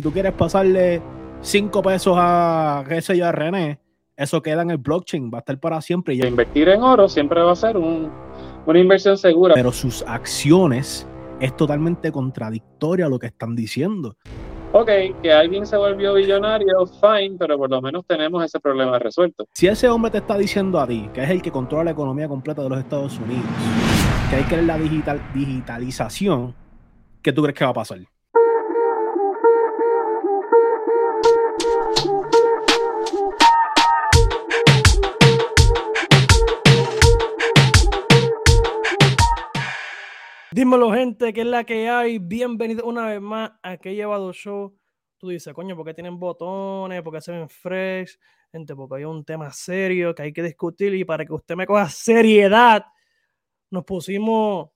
Si tú quieres pasarle 5 pesos a, qué sé yo, a René, eso queda en el blockchain, va a estar para siempre. Y Invertir en oro siempre va a ser un, una inversión segura. Pero sus acciones es totalmente contradictoria a lo que están diciendo. Ok, que alguien se volvió billonario, fine, pero por lo menos tenemos ese problema resuelto. Si ese hombre te está diciendo a ti, que es el que controla la economía completa de los Estados Unidos, que hay que ver la digital, digitalización, ¿qué tú crees que va a pasar? Dímelo, gente, que es la que hay. Bienvenido una vez más a Que llevado show. Tú dices, coño, ¿por qué tienen botones? ¿Por qué se ven fresh? Gente, porque hay un tema serio que hay que discutir y para que usted me coja seriedad, nos pusimos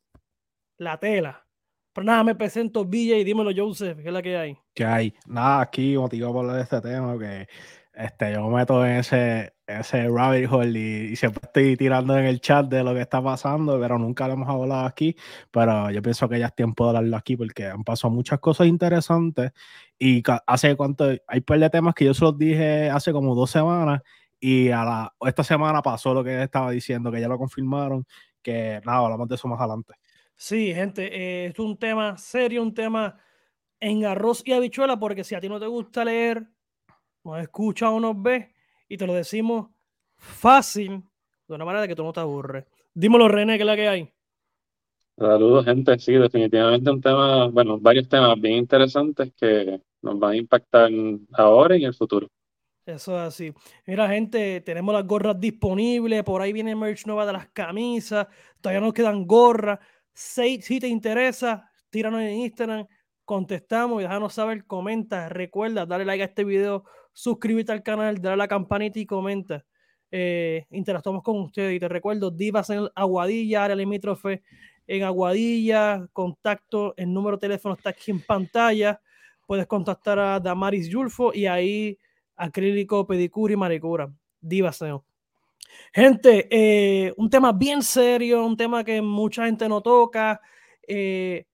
la tela. Pero nada, me presento BJ, dímelo, Joseph, ¿qué es la que hay? ¿Qué hay? Nada, aquí motivado por hablar de este tema, que este, yo me meto en ese, ese rabbit hole y, siempre estoy tirando en el chat de lo que está pasando, pero nunca lo hemos hablado aquí. Pero yo pienso que ya es tiempo de hablarlo aquí porque han pasado muchas cosas interesantes. Y hace cuánto, hay par de temas que yo se los dije hace como dos semanas y a la, esta semana pasó lo que estaba diciendo, que ya lo confirmaron, que nada, hablamos de eso más adelante. Sí, gente, eh, es un tema serio, un tema en arroz y habichuela, porque si a ti no te gusta leer, nos escucha o nos ve y te lo decimos fácil, de una manera que tú no te aburres. Dímelo, René, ¿qué es la que hay? Saludos, gente. Sí, definitivamente un tema, bueno, varios temas bien interesantes que nos van a impactar ahora y en el futuro. Eso es así. Mira, gente, tenemos las gorras disponibles. Por ahí viene merch nueva de las camisas. Todavía nos quedan gorras. Si, si te interesa, tíranos en Instagram, contestamos y déjanos saber, comenta. Recuerda, darle like a este video, suscríbete al canal, dale a la campanita y comenta. Eh, interactuamos con ustedes. Y te recuerdo, Divas en Aguadilla, área limítrofe en Aguadilla, contacto, el número de teléfono está aquí en pantalla, puedes contactar a Damaris Yulfo y ahí acrílico, pedicura y maricura, Divas Gente, eh, un tema bien serio, un tema que mucha gente no toca. Eh,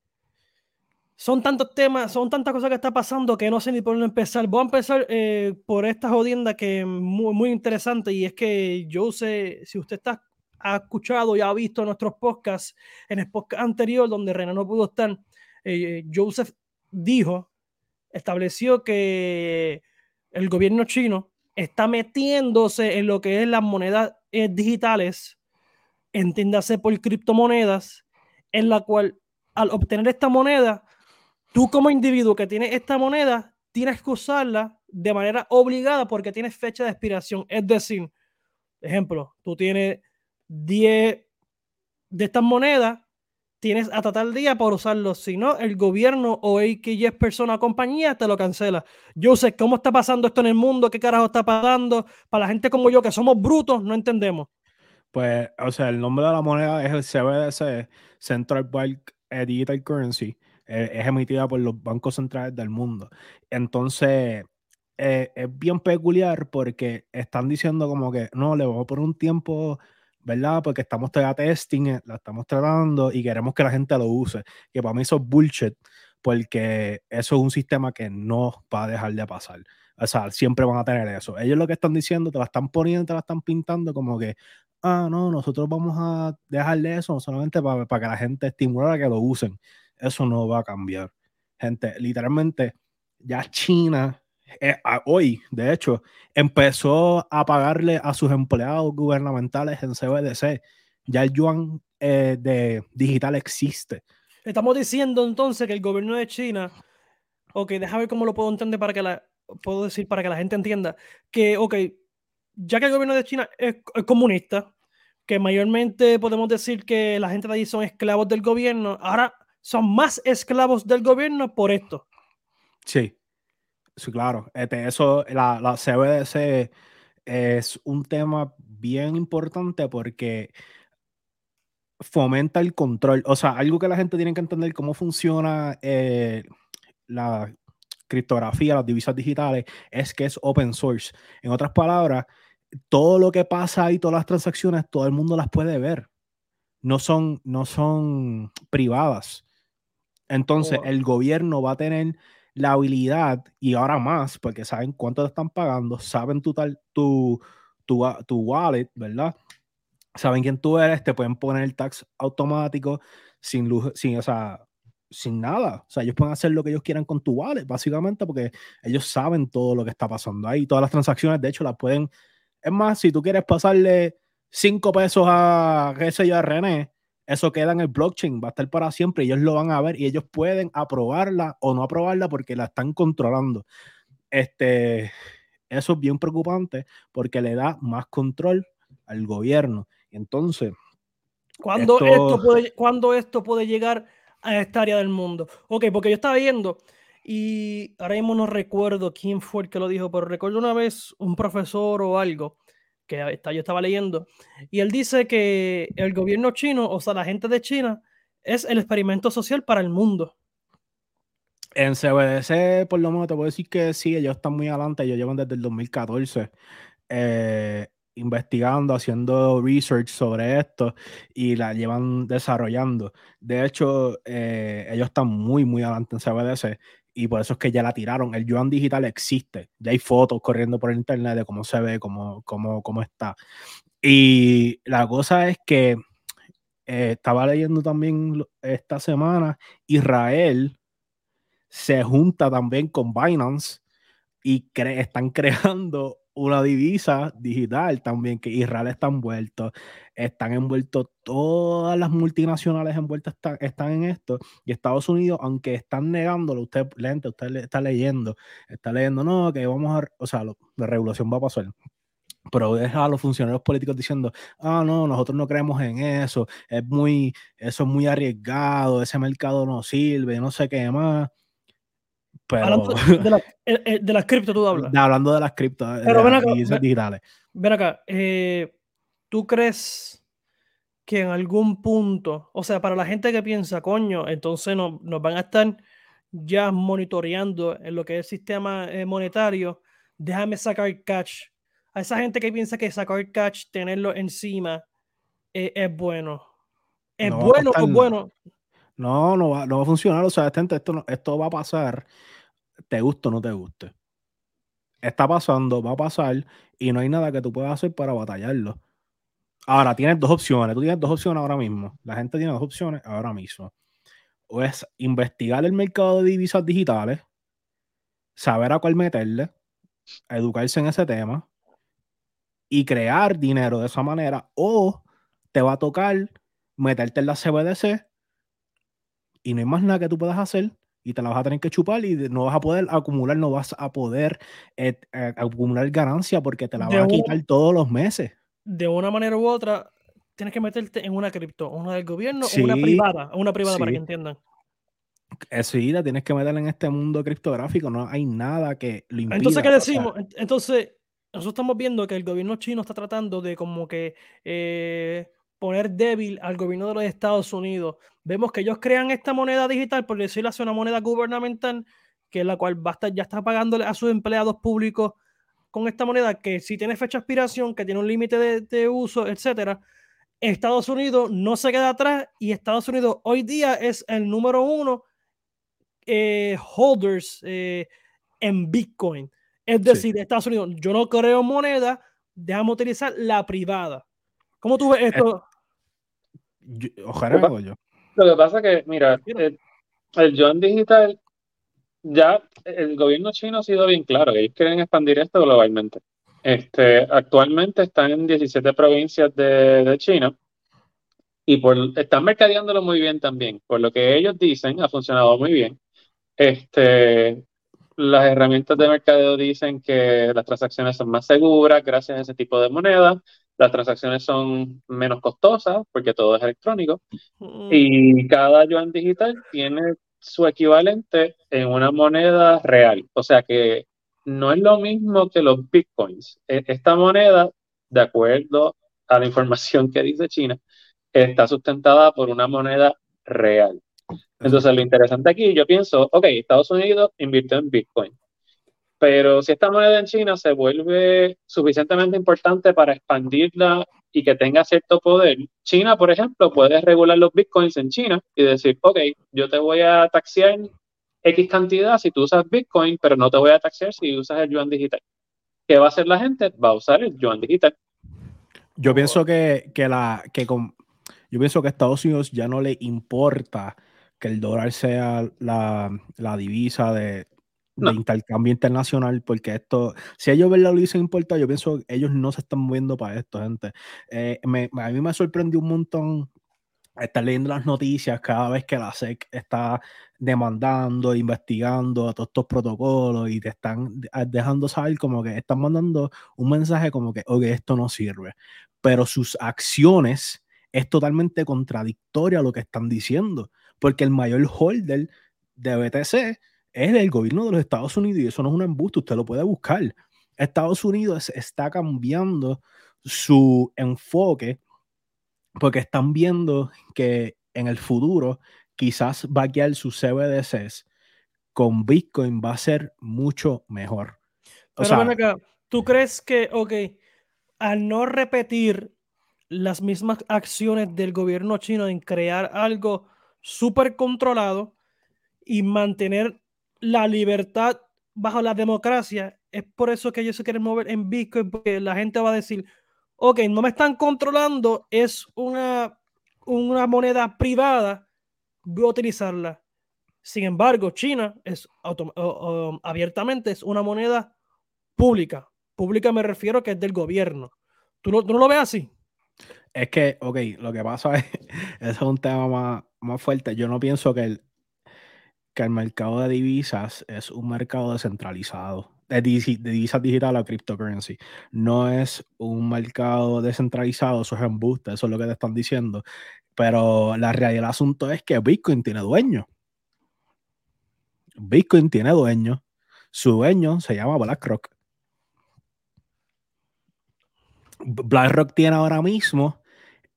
son tantos temas, son tantas cosas que está pasando que no sé ni por dónde empezar. Voy a empezar eh, por esta jodienda que es muy, muy, interesante y es que yo sé, si usted está, ha escuchado y ha visto nuestros podcasts, en el podcast anterior donde René no pudo estar, eh, Joseph dijo, estableció que el gobierno chino está metiéndose en lo que es las monedas eh, digitales, entiéndase por criptomonedas, en la cual al obtener esta moneda, tú como individuo que tiene esta moneda, tienes que usarla de manera obligada porque tienes fecha de expiración. Es decir, ejemplo, tú tienes 10 de estas monedas, tienes hasta tal día para usarlo. Si no, el gobierno o X persona o compañía te lo cancela. Yo sé cómo está pasando esto en el mundo, qué carajo está pasando. Para la gente como yo, que somos brutos, no entendemos. Pues, o sea, el nombre de la moneda es el CBDC, Central Bank Digital Currency. Eh, es emitida por los bancos centrales del mundo. Entonces, eh, es bien peculiar porque están diciendo como que no, le vamos por un tiempo, ¿verdad? Porque estamos todavía testing, eh, la estamos tratando y queremos que la gente lo use. Que para mí eso es bullshit, porque eso es un sistema que no va a dejar de pasar. O sea, siempre van a tener eso. Ellos lo que están diciendo, te la están poniendo, te la están pintando como que, ah, no, nosotros vamos a dejarle eso solamente para, para que la gente estimule a que lo usen eso no va a cambiar. Gente, literalmente, ya China, eh, hoy, de hecho, empezó a pagarle a sus empleados gubernamentales en CBDC. Ya el yuan eh, de digital existe. Estamos diciendo entonces que el gobierno de China, ok, déjame ver cómo lo puedo entender para que la, puedo decir para que la gente entienda, que, ok, ya que el gobierno de China es, comunista, que mayormente podemos decir que la gente de allí son esclavos del gobierno, ahora son más esclavos del gobierno por esto. Sí, sí, claro. Este, eso, la, la CBDC es un tema bien importante porque fomenta el control. O sea, algo que la gente tiene que entender cómo funciona eh, la criptografía, las divisas digitales, es que es open source. En otras palabras, todo lo que pasa ahí, todas las transacciones, todo el mundo las puede ver. No son, no son privadas. Entonces, el gobierno va a tener la habilidad, y ahora más, porque saben cuánto te están pagando, saben tu, tal, tu, tu, tu wallet, ¿verdad? Saben quién tú eres, te pueden poner el tax automático sin luz, sin, o sea, sin nada. O sea, ellos pueden hacer lo que ellos quieran con tu wallet, básicamente, porque ellos saben todo lo que está pasando ahí. Todas las transacciones, de hecho, las pueden. Es más, si tú quieres pasarle 5 pesos a, qué sé yo, a René, eso queda en el blockchain, va a estar para siempre, ellos lo van a ver y ellos pueden aprobarla o no aprobarla porque la están controlando. Este, eso es bien preocupante porque le da más control al gobierno. Entonces, ¿cuándo esto, puede, ¿cuándo esto puede llegar a esta área del mundo? Ok, porque yo estaba viendo y ahora mismo no recuerdo quién fue el que lo dijo, pero recuerdo una vez un profesor o algo que yo estaba leyendo, y él dice que el gobierno chino, o sea, la gente de China, es el experimento social para el mundo. En CBDC, por lo menos, te puedo decir que sí, ellos están muy adelante, ellos llevan desde el 2014 eh, investigando, haciendo research sobre esto y la llevan desarrollando. De hecho, eh, ellos están muy, muy adelante en CBDC y por eso es que ya la tiraron. El yuan digital existe, ya hay fotos corriendo por internet de cómo se ve, cómo, cómo, cómo está. Y la cosa es que eh, estaba leyendo también esta semana, Israel se junta también con Binance y están creando una divisa digital también, que Israel está envuelto, están envueltos todas las multinacionales envueltas están, en esto, y Estados Unidos, aunque están negándolo, usted, lente, usted está leyendo, está leyendo, no, que vamos a, o sea, la revolución va a pasar. Pero deja a los funcionarios políticos diciendo, ah, no, nosotros no creemos en eso, es muy, eso es muy arriesgado, ese mercado no sirve, no sé qué más Hablando de, la, eh, eh, las cripto, tú hablas. hablando de las cripto, Pero ven acá, digitales. Ven acá, eh, ¿tú crees que en algún punto, o sea, para la gente que piensa, coño, entonces nos, nos van a estar ya monitoreando en lo que es el sistema monetario, déjame sacar catch. A esa gente que piensa que sacar catch, tenerlo encima, es bueno. ¿Es bueno o bueno? No, no va, no va a funcionar. O sea, gente, esto, esto va a pasar te guste o no te guste. Está pasando, va a pasar y no hay nada que tú puedas hacer para batallarlo. Ahora, tienes dos opciones. Tú tienes dos opciones ahora mismo. La gente tiene dos opciones ahora mismo. O es investigar el mercado de divisas digitales, saber a cuál meterle, educarse en ese tema y crear dinero de esa manera. O te va a tocar meterte en la CBDC y no hay más nada que tú puedas hacer y te la vas a tener que chupar y no vas a poder acumular, no vas a poder eh, eh, acumular ganancia porque te la vas a quitar todos los meses. De una manera u otra, tienes que meterte en una cripto, una del gobierno o una privada, una privada para que entiendan. Eh, sí, la tienes que meter en este mundo criptográfico, no hay nada que lo impida. Entonces, ¿qué decimos? Entonces, nosotros estamos viendo que el gobierno chino está tratando de como que poner débil al gobierno de los Estados Unidos. Vemos que ellos crean esta moneda digital, por decirlo así, una moneda gubernamental, que es la cual va ya está pagándole a sus empleados públicos con esta moneda que sí tiene fecha de expiración, que tiene un límite de, uso, etcétera. Estados Unidos no se queda atrás y Estados Unidos hoy día es el número uno eh, holders eh, en Bitcoin. Es decir, Estados Unidos, yo no creo moneda, déjame utilizar la privada. ¿Cómo tú ves esto? Ojalá yo. Lo que pasa es que, mira, el, yuan digital, ya el gobierno chino ha sido bien claro, ellos quieren expandir esto globalmente. Este, actualmente están en 17 provincias de, China y por, están mercadeándolo muy bien también. Por lo que ellos dicen, ha funcionado muy bien. Este, las herramientas de mercadeo dicen que las transacciones son más seguras gracias a ese tipo de monedas las transacciones son menos costosas porque todo es electrónico mm. y cada yuan digital tiene su equivalente en una moneda real. O sea que no es lo mismo que los bitcoins. E, esta moneda, de acuerdo a la información que dice China, está sustentada por una moneda real. Entonces, lo interesante aquí, yo pienso, ok, Estados Unidos invirtió en Bitcoin. Pero si esta moneda en China se vuelve suficientemente importante para expandirla y que tenga cierto poder, China, por ejemplo, puede regular los bitcoins en China y decir, ok, yo te voy a taxear X cantidad si tú usas Bitcoin, pero no te voy a taxar si usas el yuan digital. ¿Qué va a hacer la gente? Va a usar el yuan digital. Yo pienso que, que la que con, yo pienso que a Estados Unidos ya no le importa que el dólar sea la, divisa de, intercambio internacional, porque esto, si ellos ven la divisa importa, yo pienso que ellos no se están moviendo para esto, gente. Eh, a mí me sorprendió un montón estar leyendo las noticias cada vez que la SEC está demandando, investigando a todos estos protocolos y te están dejando saber como que están mandando un mensaje como que, oye, esto no sirve. Pero sus acciones es totalmente contradictoria a lo que están diciendo, porque el mayor holder de BTC es el gobierno de los Estados Unidos y eso no es un embuste, usted lo puede buscar. Estados Unidos está cambiando su enfoque porque están viendo que en el futuro quizás vaquear sus CBDCs con Bitcoin va a ser mucho mejor. Pero ¿tú crees que, ok, al no repetir las mismas acciones del gobierno chino en crear algo súper controlado y mantener la libertad bajo la democracia. Es por eso que ellos se quieren mover en Bitcoin, porque la gente va a decir, ok, no me están controlando, es una, una moneda privada, voy a utilizarla. Sin embargo, China es abiertamente es una moneda pública. Pública me refiero que es del gobierno. ¿Tú ¿tú no lo ves así? Es que, ok, lo que pasa es, ese es un tema más, fuerte. Yo no pienso que el, que el mercado de divisas es un mercado descentralizado, de, divisas digitales o cryptocurrency. No es un mercado descentralizado, eso es embuste, eso es lo que te están diciendo. Pero la realidad del asunto es que Bitcoin tiene dueño. Bitcoin tiene dueño. Su dueño se llama BlackRock. BlackRock tiene ahora mismo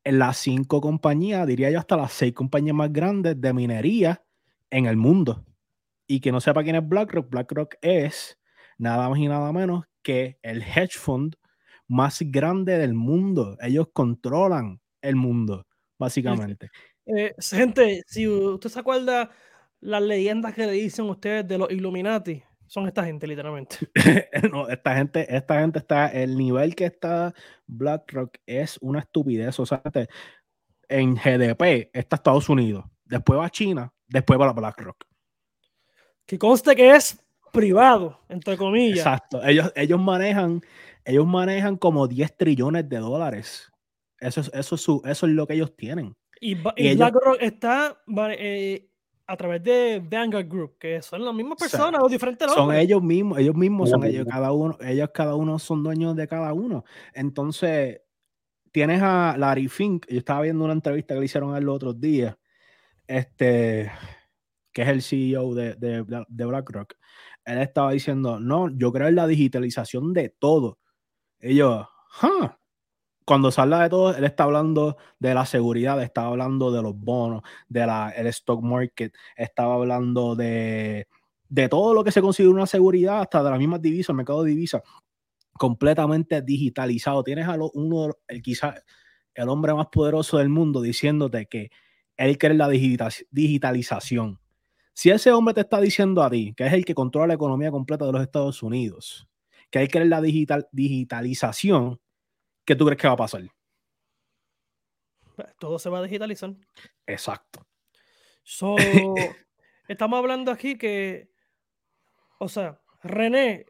las cinco compañías, diría yo hasta las seis compañías más grandes de minería en el mundo. Y que no sepa quién es BlackRock, BlackRock es nada más y nada menos que el hedge fund más grande del mundo. Ellos controlan el mundo, básicamente. Eh, gente, si usted se acuerda las leyendas que le dicen ustedes de los Illuminati, son esta gente, literalmente. no, esta gente, esta gente está, el nivel que está BlackRock es una estupidez. O sea, en GDP está Estados Unidos, después va China, después va la BlackRock. Que conste que es privado, entre comillas. Exacto. Ellos, ellos manejan, ellos manejan como 10 trillones de dólares. Eso es, eso eso es lo que ellos tienen. Y, BlackRock está eh, a través de Vanguard Group, que son las mismas personas o, diferentes nombres. Son ellos mismos, ellos mismos son ellos, cada uno, ellos cada uno son dueños de cada uno. Entonces, tienes a Larry Fink, yo estaba viendo una entrevista que le hicieron a él los otros días, este, que es el CEO de, de, de BlackRock. Él estaba diciendo, no, yo creo en la digitalización de todo. Y yo, huh, cuando se habla de todo, él está hablando de la seguridad, está hablando de los bonos, del el stock market, estaba hablando de, de todo lo que se considera una seguridad, hasta de las mismas divisas, el mercado de divisas, completamente digitalizado. Tienes a uno, el, quizás el hombre más poderoso del mundo diciéndote que él quiere la digitalización. Si ese hombre te está diciendo a ti, que es el que controla la economía completa de los Estados Unidos, que él quiere la digital, digitalización, ¿qué tú crees que va a pasar? Pues, todo se va a digitalizar. Exacto. estamos hablando aquí que, o sea, René,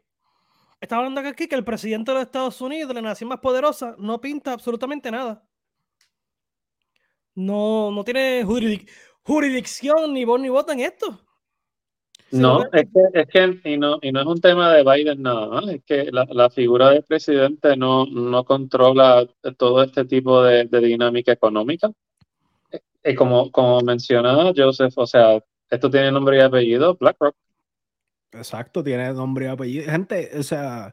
está hablando aquí que el presidente de los Estados Unidos, la nación más poderosa, no pinta absolutamente nada. No, no tiene jurisdicción ni voz ni voto en esto. No, es que, es que y no, y no es un tema de Biden nada es que la, figura del presidente no, no controla todo este tipo de, dinámica económica. Y eh, eh, como, como mencionaba Joseph, o sea, esto tiene nombre y apellido, BlackRock. Exacto, tiene nombre y apellido. Gente, o sea,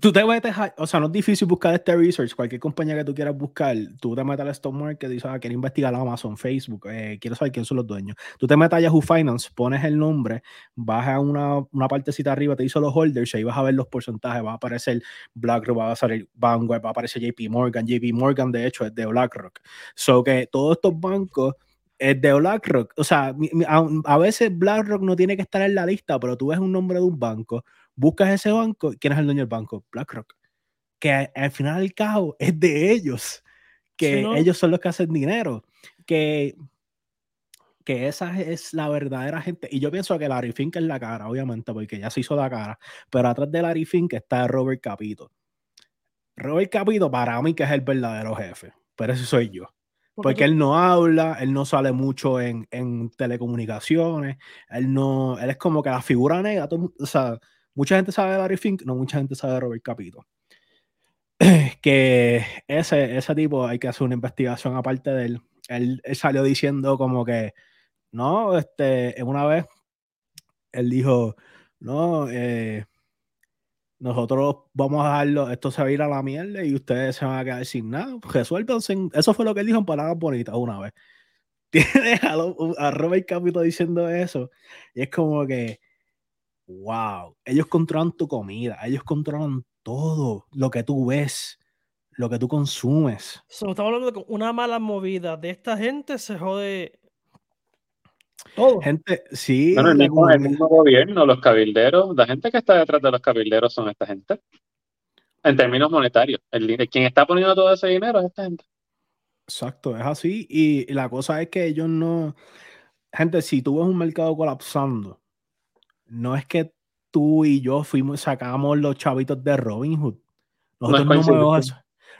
Tú te metes, o sea, no es difícil buscar este research, cualquier compañía que tú quieras buscar, tú te metes al stock market y dices, ah, quiero investigar Amazon, Facebook, eh, quiero saber quién son los dueños. Tú te metes a Yahoo Finance, pones el nombre, vas a una, una partecita arriba, te dice los holders, y ahí vas a ver los porcentajes, va a aparecer BlackRock, va a salir Vanguard, va a aparecer JP Morgan, JP Morgan de hecho es de BlackRock. So que todos estos bancos Es de BlackRock. O sea, a, veces BlackRock no tiene que estar en la lista, pero tú ves un nombre de un banco, buscas ese banco, ¿quién es el dueño del banco? BlackRock. Que al final del cabo es de ellos, que ellos son los que hacen dinero. Que que esa es la verdadera gente. Y yo pienso que Larry Fink es la cara, obviamente, porque ya se hizo la cara. Pero atrás de Larry Fink está Robert Capito. Robert Capito para mí que es el verdadero jefe. Pero ese soy yo. Porque él no habla, él no sale mucho en, en, telecomunicaciones, él no, él es como que la figura negra, o sea, mucha gente sabe de Larry Fink, no mucha gente sabe de Robert Capito. que ese, ese tipo hay que hacer una investigación aparte de él. Él, salió diciendo como que no, este, una vez él dijo, no, eh, nosotros vamos a dejarlo, esto se va a ir a la mierda y ustedes se van a quedar sin nada. Resuélvanse. Eso fue lo que él dijo en palabras bonitas una vez. Tiene a, Robert Capito diciendo eso y es como que, wow, ellos controlan tu comida, ellos controlan todo lo que tú ves, lo que tú consumes. estamos hablando de una mala movida de esta gente se jode Gente, sí. el, mismo, gobierno, los cabilderos, la gente que está detrás de los cabilderos son esta gente. En términos monetarios. El, quien está poniendo todo ese dinero es esta gente. Exacto, es así. Y, la cosa es que ellos no. Gente, si tú ves un mercado colapsando, no es que tú y yo fuimos, sacamos los chavitos de Robin Hood. Nosotros no, movemos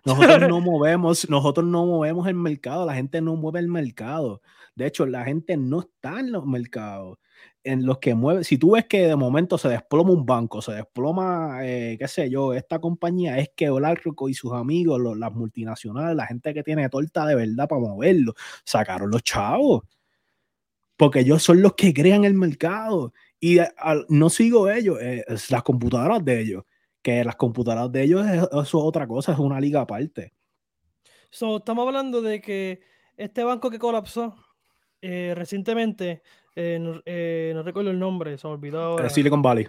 Nosotros no movemos, nosotros no movemos el mercado, la gente no mueve el mercado. De hecho, la gente no está en los mercados en los que mueve. Si tú ves que de momento se desploma un banco, se desploma, eh, qué sé yo, esta compañía, es que Olarco y sus amigos, las multinacionales, la gente que tiene torta de verdad para moverlo, sacaron los chavos. Porque ellos son los que crean el mercado. Y no sigo ellos, eh, es las computadoras de ellos. Que las computadoras de ellos, eso es otra cosa, es una liga aparte. estamos hablando de que este banco que colapsó, eh, recientemente, eh, eh, no, recuerdo el nombre, se me olvidó ahora. Silicon Valley.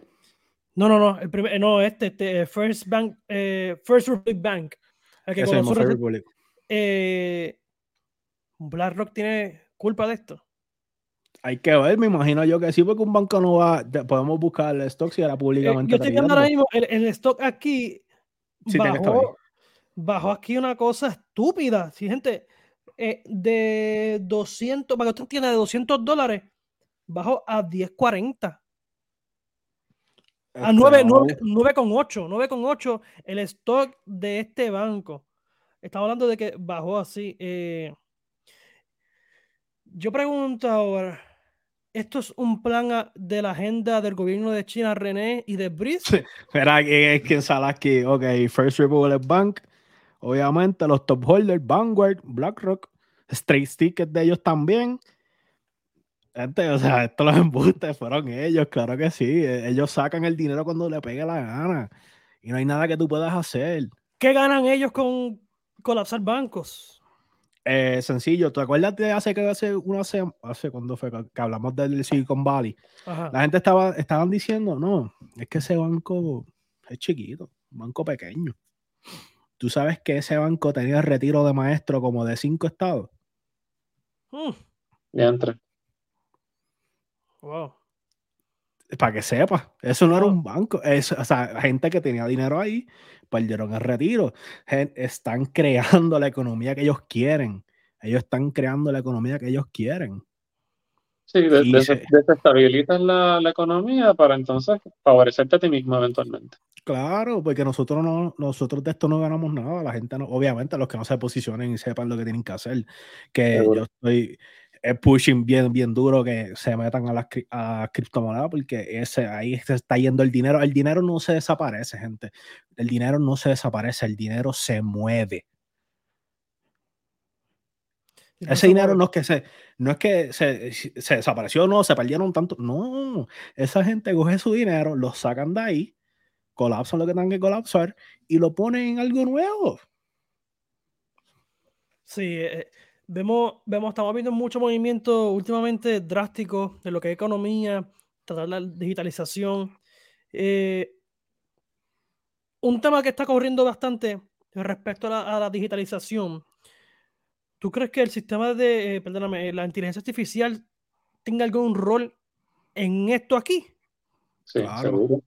No, no, no, el primer, no, este, este First Bank, First Republic Bank. El que First Republic. BlackRock tiene culpa de esto. Hay que ver, me imagino yo que sí, porque un banco no va, podemos buscar el stock si era públicamente. yo estoy viendo ahora mismo el, stock aquí bajó, bajó aquí una cosa estúpida. Si gente, eh, de 200, para que usted entienda, de 200 dólares, bajó a 10.40. A 9,8. 9,8 el stock de este banco. Estamos hablando de que bajó así. Eh, yo pregunto ahora, ¿esto es un plan de la agenda del gobierno de China, René, y de Brice? Espera, es que sale aquí. Ok, First Republic Bank Obviamente los top holders, Vanguard, BlackRock, Straight Tickets de ellos también. Gente, o sea, estos los embustes fueron ellos, claro que sí. E, ellos sacan el dinero cuando le pegue la gana. Y no hay nada que tú puedas hacer. ¿Qué ganan ellos con colapsar bancos? Eh, sencillo, ¿te acuerdas de hace que hace una semana, hace cuando fue que hablamos del Silicon Valley? La gente estaba, estaban diciendo, no, es que ese banco es chiquito, un banco pequeño. ¿Tú sabes que ese banco tenía retiro de maestro como de cinco estados? Ya entra. Wow. Para que sepa, eso no era un banco. Es, o sea, gente que tenía dinero ahí perdieron el retiro. están creando la economía que ellos quieren. Ellos están creando la economía que ellos quieren. Sí, desestabilizas la, la economía para entonces favorecerte a ti mismo eventualmente. Claro, porque nosotros no, nosotros de esto no ganamos nada. La gente no, obviamente, los que no se posicionen y sepan lo que tienen que hacer. Que yo estoy pushing bien, bien duro que se metan a las a criptomonedas, porque ese ahí se está yendo el dinero. El dinero no se desaparece, gente. El dinero no se desaparece, el dinero se mueve. Ese dinero no es que se, no es que se, se desapareció, no, se perdieron tanto. No, esa gente coge su dinero, lo sacan de ahí colapsan lo que tengan que colapsar y lo ponen en algo nuevo. Sí, eh, vemos, vemos, estamos viendo mucho movimiento últimamente drástico de lo que es economía, tratar la digitalización. Eh, un tema que está corriendo bastante respecto a la, digitalización. ¿Tú crees que el sistema de, eh, perdóname, la inteligencia artificial tenga algún rol en esto aquí? Sí, Claro. seguro.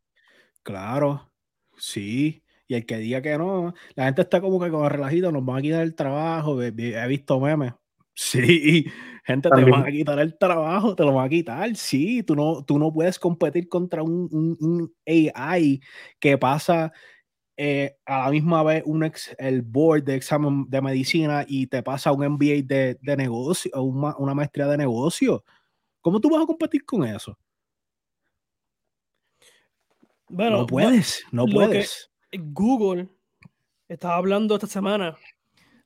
Claro, sí. Y el que diga que no, la gente está como que con el relajito, nos van a quitar el trabajo. He, visto memes. Sí, gente, te van a quitar el trabajo, te lo van a quitar. Sí, tú no, tú no puedes competir contra un, un- un AI que pasa eh, a la misma vez un ex- el board de examen de medicina y te pasa un MBA de, de negocio, o una, una maestría de negocio. ¿Cómo tú vas a competir con eso? Bueno, no puedes, no lo que- puedes. Google estaba hablando esta semana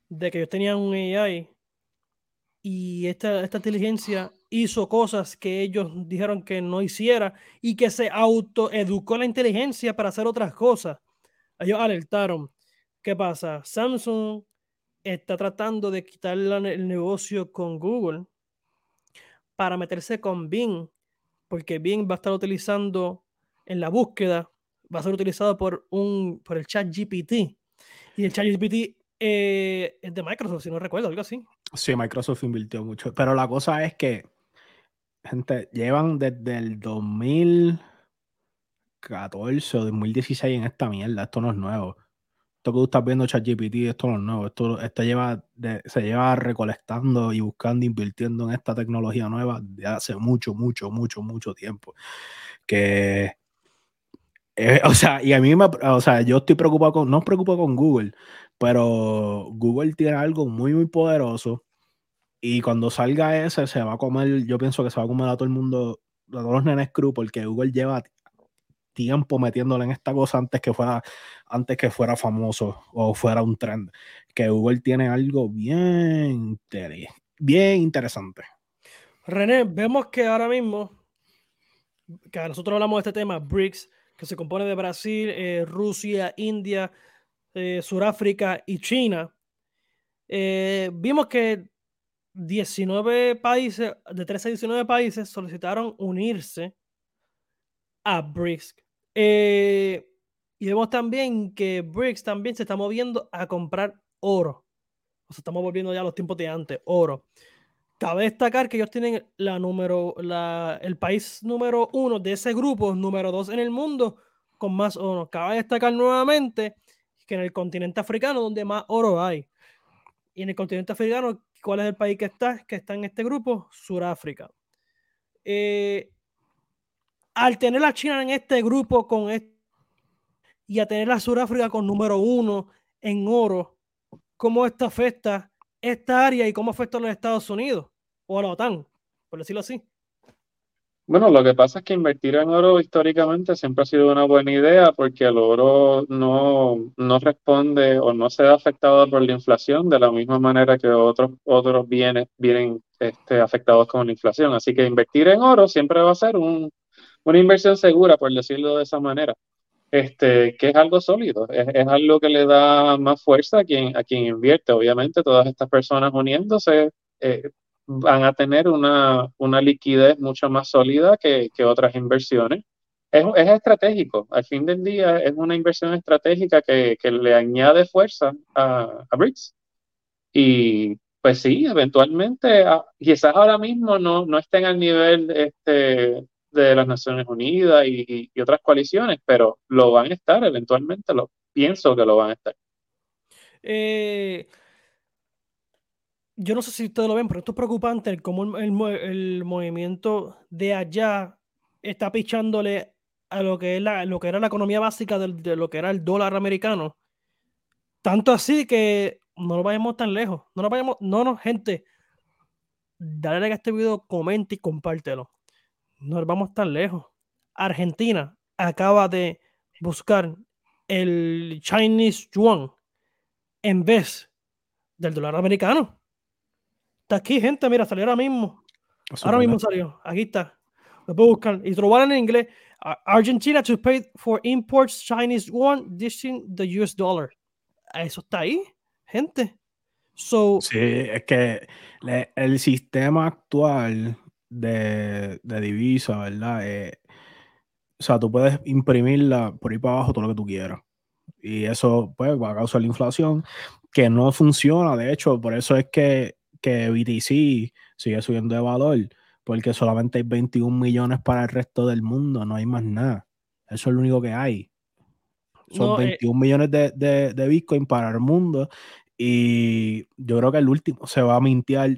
de que ellos tenían un AI y esta, esta inteligencia hizo cosas que ellos dijeron que no hiciera y que se autoeducó la inteligencia para hacer otras cosas. Ellos alertaron. ¿Qué pasa? Samsung está tratando de quitar el negocio con Google para meterse con Bing, porque Bing va a estar utilizando en la búsqueda, va a ser utilizado por, un, por el chat GPT. Y el chat GPT eh, es de Microsoft, si no recuerdo, algo así. Sí, Microsoft invirtió mucho. Pero la cosa es que, gente, llevan desde el 2014 o 2016 en esta mierda. Esto no es nuevo. Esto que tú estás viendo ChatGPT, esto no es nuevo. Esto, esto lleva se lleva recolectando y buscando, invirtiendo en esta tecnología nueva de hace mucho, mucho, mucho, mucho tiempo. Que, eh, o sea, y a mí me, o sea, yo estoy preocupado con, no preocupado con Google, pero Google tiene algo muy, muy poderoso y cuando salga ese, se va a comer, yo pienso que se va a comer a todo el mundo, a todos los nenes crew, porque Google lleva tiempo metiéndole en esta cosa antes que fuera, antes que fuera famoso o fuera un trend. Que Google tiene algo bien, bien interesante. René, vemos que ahora mismo, que nosotros hablamos de este tema, BRICS, que se compone de Brasil, eh, Rusia, India, eh, Sudáfrica y China. eh, vimos que 19 países, de 13 a 19 países, solicitaron unirse a BRICS. Eh, y vemos también que BRICS también se está moviendo a comprar oro. O sea, estamos volviendo ya a los tiempos de antes, oro. Cabe destacar que ellos tienen la número, el país número uno de ese grupo, número dos en el mundo, con más oro. Cabe destacar nuevamente que en el continente africano, donde más oro hay. Y en el continente africano, ¿cuál es el país que está? Que está en este grupo, Sudáfrica. Eh, al tener a China en este grupo con este, y a tener a Sudáfrica con número uno en oro, ¿cómo esto afecta esta área y cómo afecta a los Estados Unidos o a la OTAN, por decirlo así? Bueno, lo que pasa es que invertir en oro históricamente siempre ha sido una buena idea porque el oro no, no responde o no se ve afectado por la inflación de la misma manera que otros, otros bienes vienen este, afectados con la inflación. Así que invertir en oro siempre va a ser un, una inversión segura, por decirlo de esa manera. Este, que es algo sólido, es, es algo que le da más fuerza a quien, a quien invierte. Obviamente, todas estas personas uniéndose eh, van a tener una, una liquidez mucho más sólida que, que otras inversiones. Es, es, estratégico, al fin del día es una inversión estratégica que, que le añade fuerza a, a BRICS. Y pues sí, eventualmente, a, quizás ahora mismo no, no estén al nivel este, de las Naciones Unidas y, otras coaliciones, pero lo van a estar eventualmente, lo pienso que lo van a estar. Eh, yo no sé si ustedes lo ven, pero esto es preocupante cómo el, el, el movimiento de allá está pichándole a lo que, es la, lo que era la economía básica de, lo que era el dólar americano. Tanto así que no lo vayamos tan lejos. No nos vayamos, no, no, gente. Dale like a este video, comenta y compártelo. No vamos tan lejos. Argentina acaba de buscar el Chinese Yuan en vez del dólar americano. Está aquí, gente. Mira, salió ahora mismo. Eso ahora mismo salió. Aquí está. Lo puedo buscar. Y lo en inglés. Argentina to pay for imports Chinese yuan dishing the US dollar. Eso está ahí, gente. So, sí, es que le, el sistema actual de, de divisa, ¿verdad? Eh, o sea, tú puedes imprimirla por ahí para abajo todo lo que tú quieras. Y eso, pues, va a causar la inflación. que no funciona. De hecho, por eso es que, que BTC sigue subiendo de valor, porque solamente hay 21 millones para el resto del mundo, no hay más nada. Eso es lo único que hay. Son 21 eh, millones de, de, Bitcoin para el mundo y yo creo que el último se va a mintear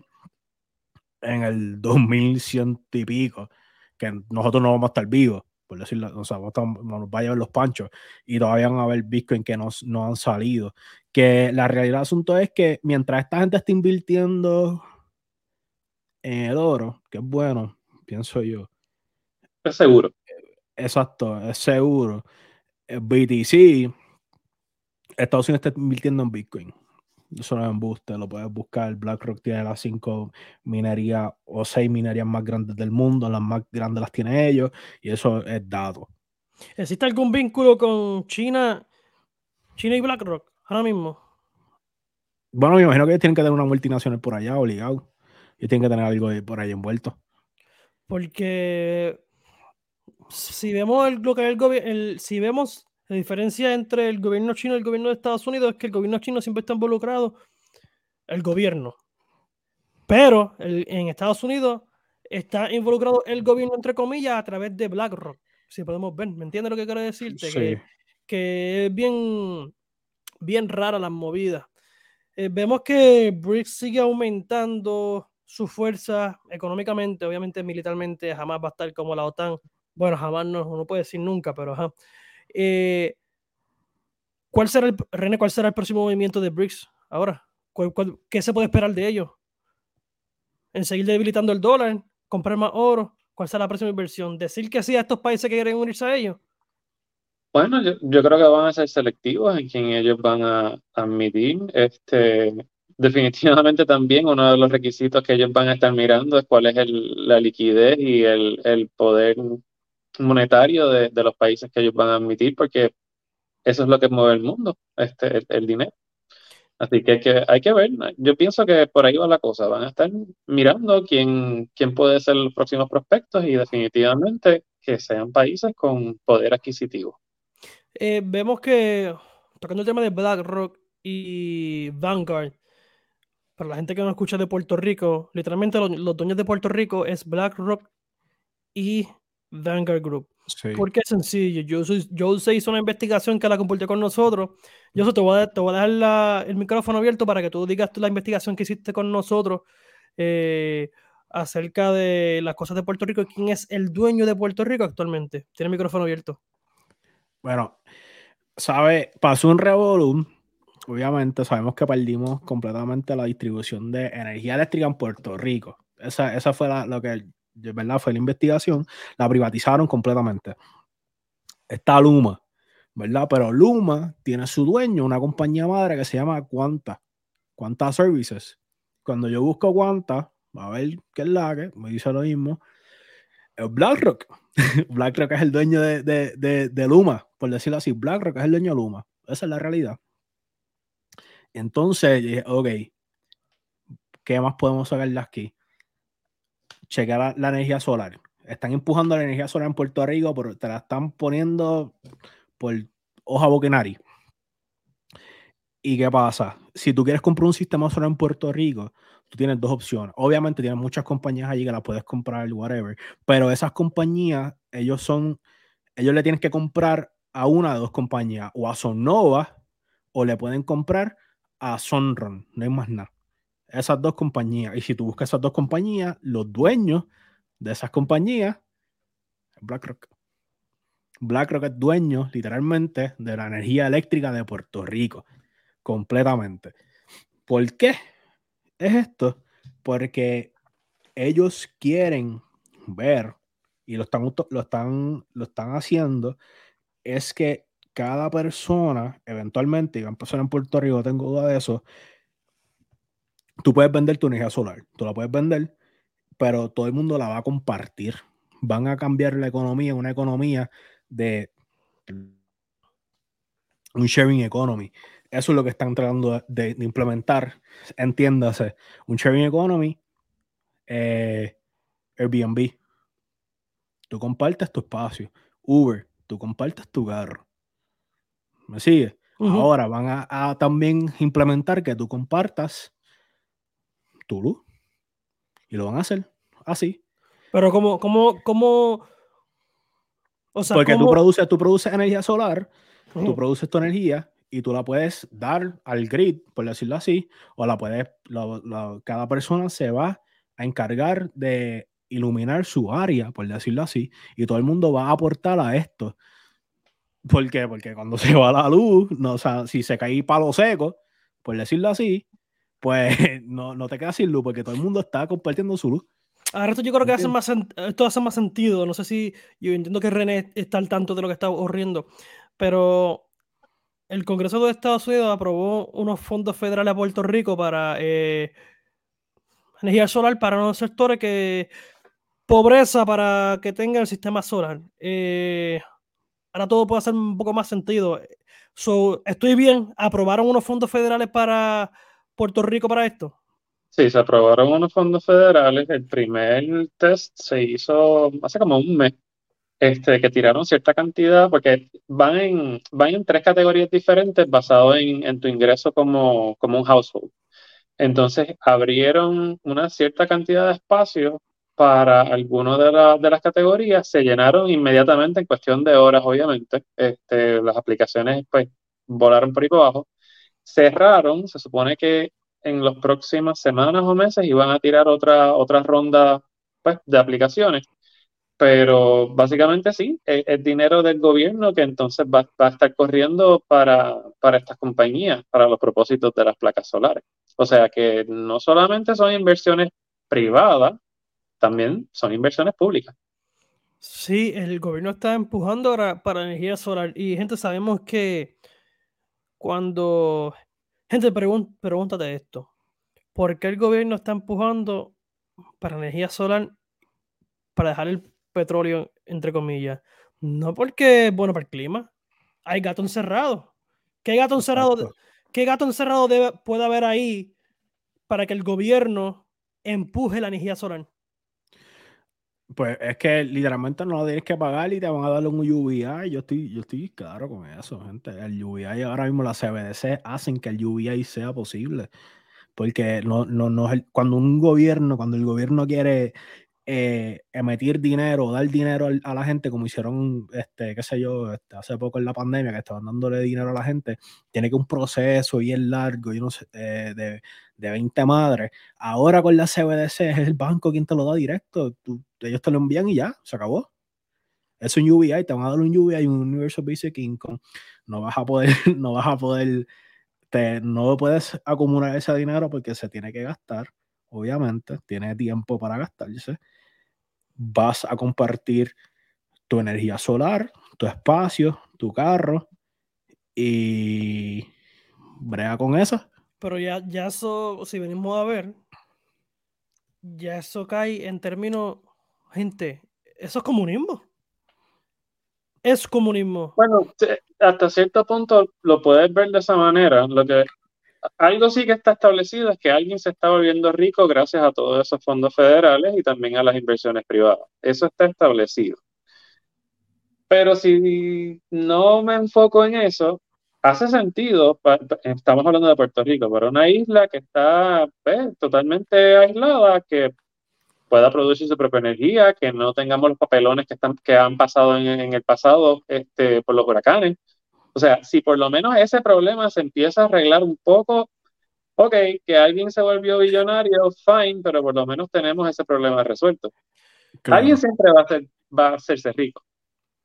en el 2100 y pico, que nosotros no vamos a estar vivos, por decirlo, o sea, nos va a llevar los panchos y todavía van a haber Bitcoin que no, no han salido. Que la realidad del asunto es que mientras esta gente está invirtiendo en el oro, que es bueno, pienso yo. Es seguro. Exacto, es seguro. BTC, Estados Unidos está invirtiendo en Bitcoin. Eso no es embuste, lo puedes buscar. BlackRock tiene las cinco minerías o seis minerías más grandes del mundo, las más grandes las tiene ellos, y eso es dado. ¿Existe algún vínculo con China, China y BlackRock ahora mismo? Bueno, me imagino que tienen que tener una multinacional por allá, obligado. Y tienen que tener algo por ahí envuelto. Porque si vemos lo que es el gobierno, si vemos la diferencia entre el gobierno chino y el gobierno de Estados Unidos es que el gobierno chino siempre está involucrado el gobierno. Pero en Estados Unidos está involucrado el gobierno, entre comillas, a través de BlackRock. Si podemos ver, ¿me entiendes lo que quiero decirte? Que, que, es bien, bien rara las movidas. Eh, vemos que BRICS sigue aumentando su fuerza económicamente, obviamente militarmente, jamás va a estar como la OTAN. Bueno, jamás no, no puede decir nunca, pero ajá. Eh, ¿Cuál será el, René, cuál será el próximo movimiento de BRICS ahora? qué se puede esperar de ellos? ¿En seguir debilitando el dólar? ¿Comprar más oro? ¿Cuál será la próxima inversión? ¿Decir que sí a estos países que quieren unirse a ellos? Bueno, yo, creo que van a ser selectivos en quien ellos van a admitir. Este, definitivamente también uno de los requisitos que ellos van a estar mirando es cuál es la liquidez y el, el poder monetario de, los países que ellos van a admitir, porque eso es lo que mueve el mundo, este, el, dinero. Así que hay, que hay que ver, yo pienso que por ahí va la cosa, van a estar mirando quién, quién puede ser los próximos prospectos y definitivamente que sean países con poder adquisitivo. Eh, vemos que, tocando el tema de BlackRock y Vanguard, para la gente que no escucha de Puerto Rico, literalmente los, los dueños de Puerto Rico es BlackRock y Vanguard Group. Porque es sencillo. Yo, yo se hizo una investigación que la compartió con nosotros. Yo te voy a, te voy a dejar el micrófono abierto para que tú digas la investigación que hiciste con nosotros eh, acerca de las cosas de Puerto Rico y quién es el dueño de Puerto Rico actualmente. Tiene el micrófono abierto. Bueno, sabe, pasó un revolum. Obviamente sabemos que perdimos completamente la distribución de energía eléctrica en Puerto Rico. Esa, esa fue lo que ¿verdad? Fue la investigación, la privatizaron completamente. Está Luma, ¿verdad? Pero Luma tiene su dueño, una compañía madre que se llama Quanta, Quanta Services. Cuando yo busco Quanta, a ver qué es la que, me dice lo mismo. BlackRock. BlackRock es el dueño de, de, de, Luma, por decirlo así. BlackRock es el dueño de Luma. Esa es la realidad. Entonces ok, ¿qué más podemos sacar de aquí? Chequea la, energía solar. Están empujando la energía solar en Puerto Rico, pero te la están poniendo por hoja boquenari. ¿Y qué pasa? Si tú quieres comprar un sistema solar en Puerto Rico, tú tienes dos opciones. Obviamente tienes muchas compañías allí que la puedes comprar, whatever, pero esas compañías, ellos son, ellos le tienen que comprar a una de dos compañías, o a Sonova, o le pueden comprar a Sunrun, no hay más nada esas dos compañías. Y si tú buscas esas dos compañías, los dueños de esas compañías, BlackRock. BlackRock es dueño literalmente de la energía eléctrica de Puerto Rico, completamente. ¿Por qué es esto? Porque ellos quieren ver, y lo están, lo están, lo están haciendo, es que cada persona, eventualmente, y va a empezar en Puerto Rico, tengo duda de eso, tú puedes vender tu energía solar, tú la puedes vender, pero todo el mundo la va a compartir. Van a cambiar la economía en una economía de un sharing economy. Eso es lo que están tratando de, implementar. Entiéndase, un sharing economy, eh, Airbnb. Tú compartes tu espacio. Uber, tú compartes tu carro. ¿Me sigue? Ahora van a, también implementar que tú compartas tu luz. Y lo van a hacer así. Pero como, como, como, o sea, porque tú produces, tú produces energía solar, tú produces tu energía y tú la puedes dar al grid, por decirlo así, o la puedes, cada persona se va a encargar de iluminar su área, por decirlo así, y todo el mundo va a aportar a esto. ¿Por qué? Porque cuando se va la luz, no, o sea, si se cae palo seco, por decirlo así, pues no, no te quedas sin luz, porque todo el mundo está compartiendo su luz. Ahora esto yo creo que hace más esto hace más sentido. No sé si yo entiendo que René está al tanto de lo que está ocurriendo, pero el Congreso de Estados Unidos aprobó unos fondos federales a Puerto Rico para eh, energía solar para unos sectores que pobreza para que tenga el sistema solar. Eh, ahora todo puede hacer un poco más sentido. estoy bien, aprobaron unos fondos federales para Puerto Rico para esto. Sí, se aprobaron unos fondos federales. El primer test se hizo hace como un mes este, que tiraron cierta cantidad, porque van en, van en tres categorías diferentes basado en, en tu ingreso como, como un household. Entonces abrieron una cierta cantidad de espacios para algunas de, de las categorías, se llenaron inmediatamente en cuestión de horas, obviamente. Este, las aplicaciones pues, volaron por ahí por abajo. Cerraron, se supone que en las próximas semanas o meses iban a tirar otra, otra ronda pues, de aplicaciones pero básicamente sí, es, dinero del gobierno que entonces va, a estar corriendo para, para, estas compañías, para los propósitos de las placas solares. O sea que no solamente son inversiones privadas, también son inversiones públicas. Sí, el gobierno está empujando ahora para energía solar y gente, sabemos que cuando... Gente, pregúntate esto. ¿Por qué el gobierno está empujando para energía solar para dejar el petróleo, entre comillas. No porque bueno para el clima. Hay gato encerrado. ¿Qué gato encerrado, ¿qué gato encerrado debe, puede haber ahí para que el gobierno empuje la energía solar? Pues es que literalmente no lo tienes que pagar y te van a dar un UBI. Yo estoy, yo estoy claro con eso, gente. El UBI ahora mismo la CBDC hacen que el UBI sea posible. Porque no, no, no cuando un gobierno, cuando el gobierno quiere eh, emitir dinero, dar dinero a la gente, como hicieron, este, qué sé yo, este, hace poco en la pandemia, que estaban dándole dinero a la gente, tiene que un proceso bien largo, y no eh, de, de 20 madres. Ahora con la CBDC es el banco quien te lo da directo, ellos te lo envían y ya, se acabó. Es un UBI, te van a dar un UBI, un Universal Basic Income. No vas a poder, no vas a poder, te, no puedes acumular ese dinero porque se tiene que gastar obviamente, tiene tiempo para gastarse vas a compartir tu energía solar, tu espacio, tu carro y brega con eso. Pero ya, ya eso, si venimos a ver, ya eso cae en términos, gente, eso es comunismo. Es comunismo. Bueno, hasta cierto punto lo puedes ver de esa manera. Lo que algo sí que está establecido es que alguien se está volviendo rico gracias a todos esos fondos federales y también a las inversiones privadas. Eso está establecido. Pero si no me enfoco en eso, hace sentido, estamos hablando de Puerto Rico, pero una isla que está pues, totalmente aislada, que pueda producir su propia energía, que no tengamos los papelones que, están, que han pasado en, en el pasado este, por los huracanes o sea, si por lo menos ese problema se empieza a arreglar un poco, ok, que alguien se volvió billonario, fine, pero por lo menos tenemos ese problema resuelto. Alguien siempre va a, ser, va a hacerse rico.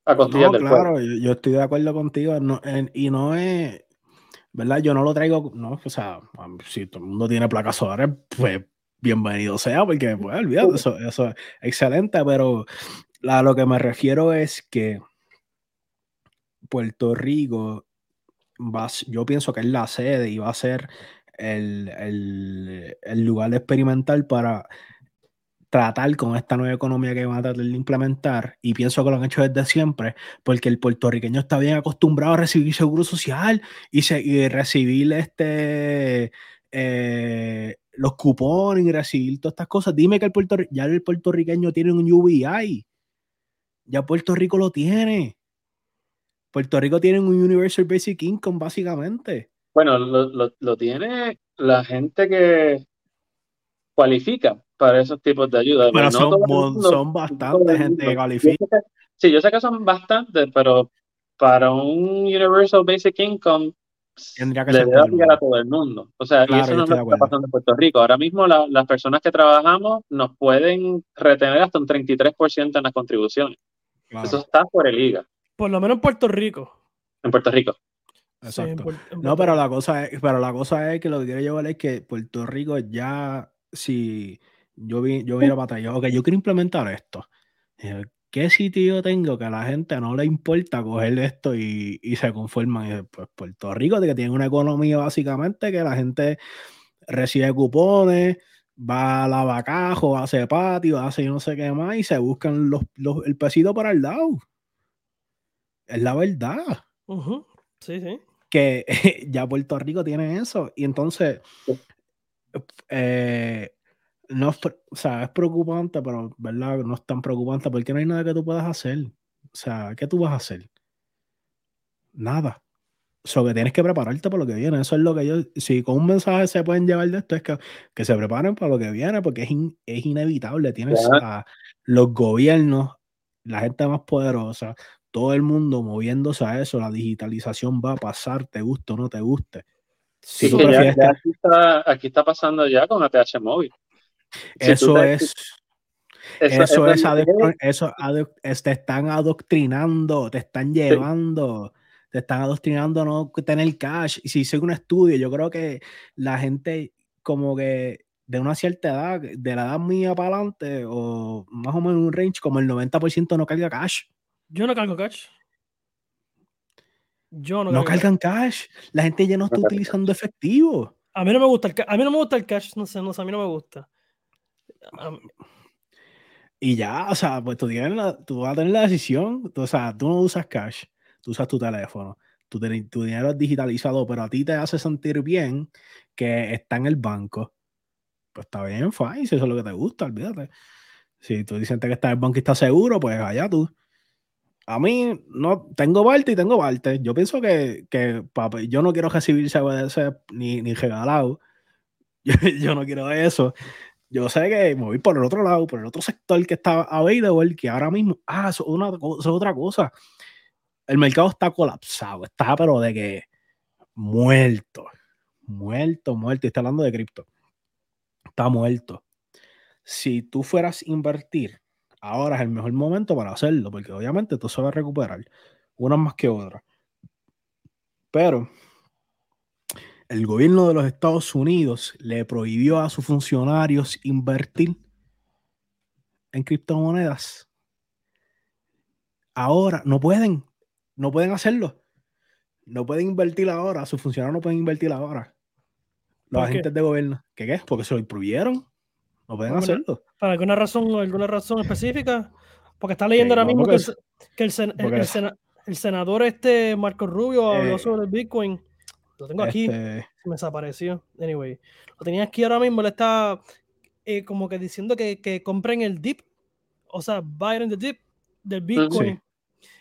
A costillas del claro, yo, estoy de acuerdo contigo. y no es, ¿verdad? Yo no lo traigo, no, o sea, si todo el mundo tiene placas solares, pues bienvenido sea, porque, pues, olvídate, eso, eso es excelente, pero a lo que me refiero es que Puerto Rico, va, yo pienso que es la sede y va a ser el, lugar experimental para tratar con esta nueva economía que van a tratar de implementar y pienso que lo han hecho desde siempre porque el puertorriqueño está bien acostumbrado a recibir seguro social y, recibir este eh, los cupones y recibir todas estas cosas. Dime que el ya el puertorriqueño tiene un UBI. Ya Puerto Rico lo tiene. Puerto Rico tiene un Universal Basic Income, básicamente. Bueno, lo, tiene la gente que cualifica para esos tipos de ayuda. Pero son, son bastante gente que califica. Sí, yo sé que son bastantes, pero para un Universal Basic Income Tendría que le debe aplicar a todo el mundo. O sea, y eso no es lo que está pasando en Puerto Rico. Ahora mismo las personas que trabajamos nos pueden retener hasta un 33% en las contribuciones. Eso está por el IGA. Por lo menos en Puerto Rico. En Puerto Rico. Exacto. no, pero la cosa es, pero la cosa es que lo que quiero llevar es que Puerto Rico ya, si yo vi, yo vi la batalla, ok, yo quiero implementar esto. ¿Qué sitio tengo que a la gente no le importa coger esto y, se conforman? Pues Puerto Rico, de que tiene una economía básicamente que la gente recibe cupones, va a la vacajo, hace patio, hace no sé qué más y se buscan los, el pesito para el lado. Es la verdad. Sí, sí. Que ya Puerto Rico tiene eso. Y entonces, eh, no, o sea, es preocupante, pero ¿verdad? No es tan preocupante porque no hay nada que tú puedas hacer. O sea, ¿qué tú vas a hacer? Nada. So que tienes que prepararte para lo que viene. Eso es lo que yo, si con un mensaje se pueden llevar de esto, es que, que se preparen para lo que viene, porque es, es inevitable. Tienes a los gobiernos, la gente más poderosa, todo el mundo moviéndose a eso. La digitalización va a pasar, te guste o no te guste. Sí, aquí, está, aquí, está, pasando ya con ATH móvil. Eso es. Eso, es, eso, te están adoctrinando, te están llevando te están adoctrinando a no tener cash. Y si hice un estudio, yo creo que la gente como que de una cierta edad, de la edad mía para adelante, o más o menos un range, como el 90% no carga cash. Yo no cargo cash. Yo no, no cargan cash. La gente ya no está utilizando efectivo. A mí no me gusta el, a mí no me gusta el cash, no sé, no sé, a mí no me gusta. Y ya, o sea, pues tú, tienes tú vas a tener la decisión, o sea, tú no usas cash tú usas tu teléfono, tu, tu, dinero es digitalizado, pero a ti te hace sentir bien que está en el banco, pues está bien, fine, si eso es lo que te gusta, olvídate. Si tú dices que está en el banco y está seguro, pues allá tú. A mí no tengo Balte y tengo Balte. Yo pienso que, que yo no quiero recibir ni, ni regalado. Yo, no quiero eso. Yo sé que me voy por el otro lado, por el otro sector que está available, que ahora mismo, ah, eso, es otra cosa el mercado está colapsado, está pero de que muerto, muerto, muerto. Y está hablando de cripto. Está muerto. Si tú fueras a invertir, ahora es el mejor momento para hacerlo, porque obviamente tú se va a recuperar, unas más que otras. Pero el gobierno de los Estados Unidos le prohibió a sus funcionarios invertir en criptomonedas. Ahora no pueden, no pueden hacerlo. No pueden invertir ahora. Sus funcionarios no pueden invertir ahora. Los agentes de gobierno. ¿Qué qué? Porque se lo prohibieron. No pueden hacerlo. ¿Para alguna razón, alguna razón específica? Porque está leyendo ahora mismo que, el, el, senador este Marco Rubio habló eh, sobre el Bitcoin. Lo tengo aquí. Este me desapareció. Anyway. Lo tenía aquí ahora mismo. Le está eh, como que diciendo que, que, compren el dip. O sea, buy in the dip del Bitcoin.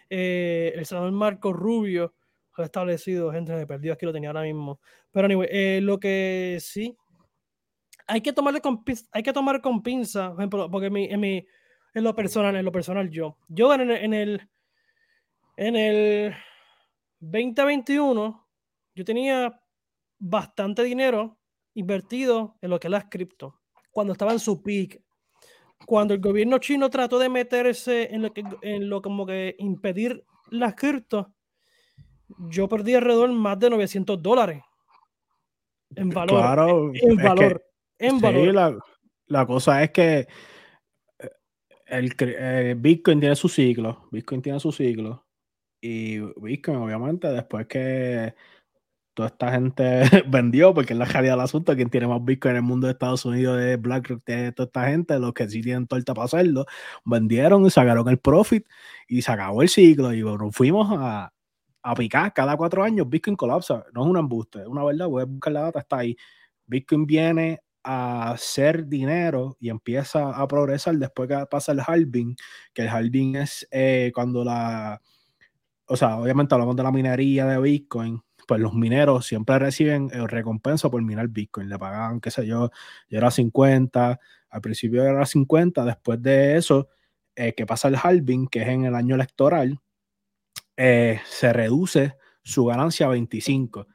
Eh, el senador Marco Rubio ha establecido, gente, me perdido aquí, lo tenía ahora mismo. Pero anyway, eh, lo que sí, hay que tomarle con, hay que tomar con pinza, porque en, mi, en, mi, en lo personal, en lo personal yo, yo en el, en el, en el 2021, yo tenía bastante dinero invertido en lo que es las cripto, cuando estaba en su peak, cuando el gobierno chino trató de meterse en lo que, en lo como que impedir las cripto, yo perdí alrededor más de 900 dólares en valor. Claro, en, valor. en valor. La, la, cosa es que eh, el, eh, Bitcoin tiene su ciclo. Bitcoin tiene su ciclo. Y Bitcoin, obviamente, después que toda esta gente vendió, porque es la realidad del asunto, quien tiene más Bitcoin en el mundo de Estados Unidos es BlackRock, tiene toda esta gente, los que sí tienen torta para hacerlo, vendieron y sacaron el profit y se acabó el ciclo y bueno, fuimos a, a picar cada cuatro años, Bitcoin colapsa, no es un embuste, es una verdad, voy a buscar la data, está ahí. Bitcoin viene a hacer dinero y empieza a progresar después que pasa el halving, que el halving es eh, cuando la o sea, obviamente hablamos de la minería de Bitcoin, pues los mineros siempre reciben eh, recompensa por minar Bitcoin. Le pagaban, qué sé yo, yo era 50, al principio era 50, después de eso, eh, que pasa el halving, que es en el año electoral, eh, se reduce su ganancia a 25.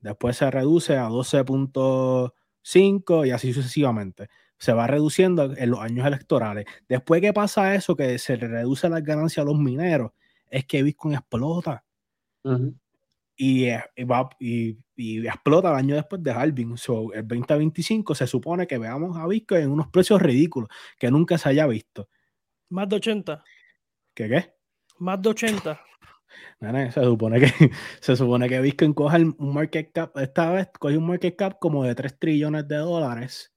Después se reduce a 12.5 y así sucesivamente. Se va reduciendo en los años electorales. Después que pasa eso, que se reduce la ganancia a los mineros, es que Bitcoin explota. Y, va, y, explota el año después de halving. So, el 2025 se supone que veamos a Bitcoin en unos precios ridículos que nunca se haya visto. Más de 80. ¿Qué qué? Más de 80 se supone que se supone que Bitcoin coge un market cap, esta vez coge un market cap como de 3 trillones de dólares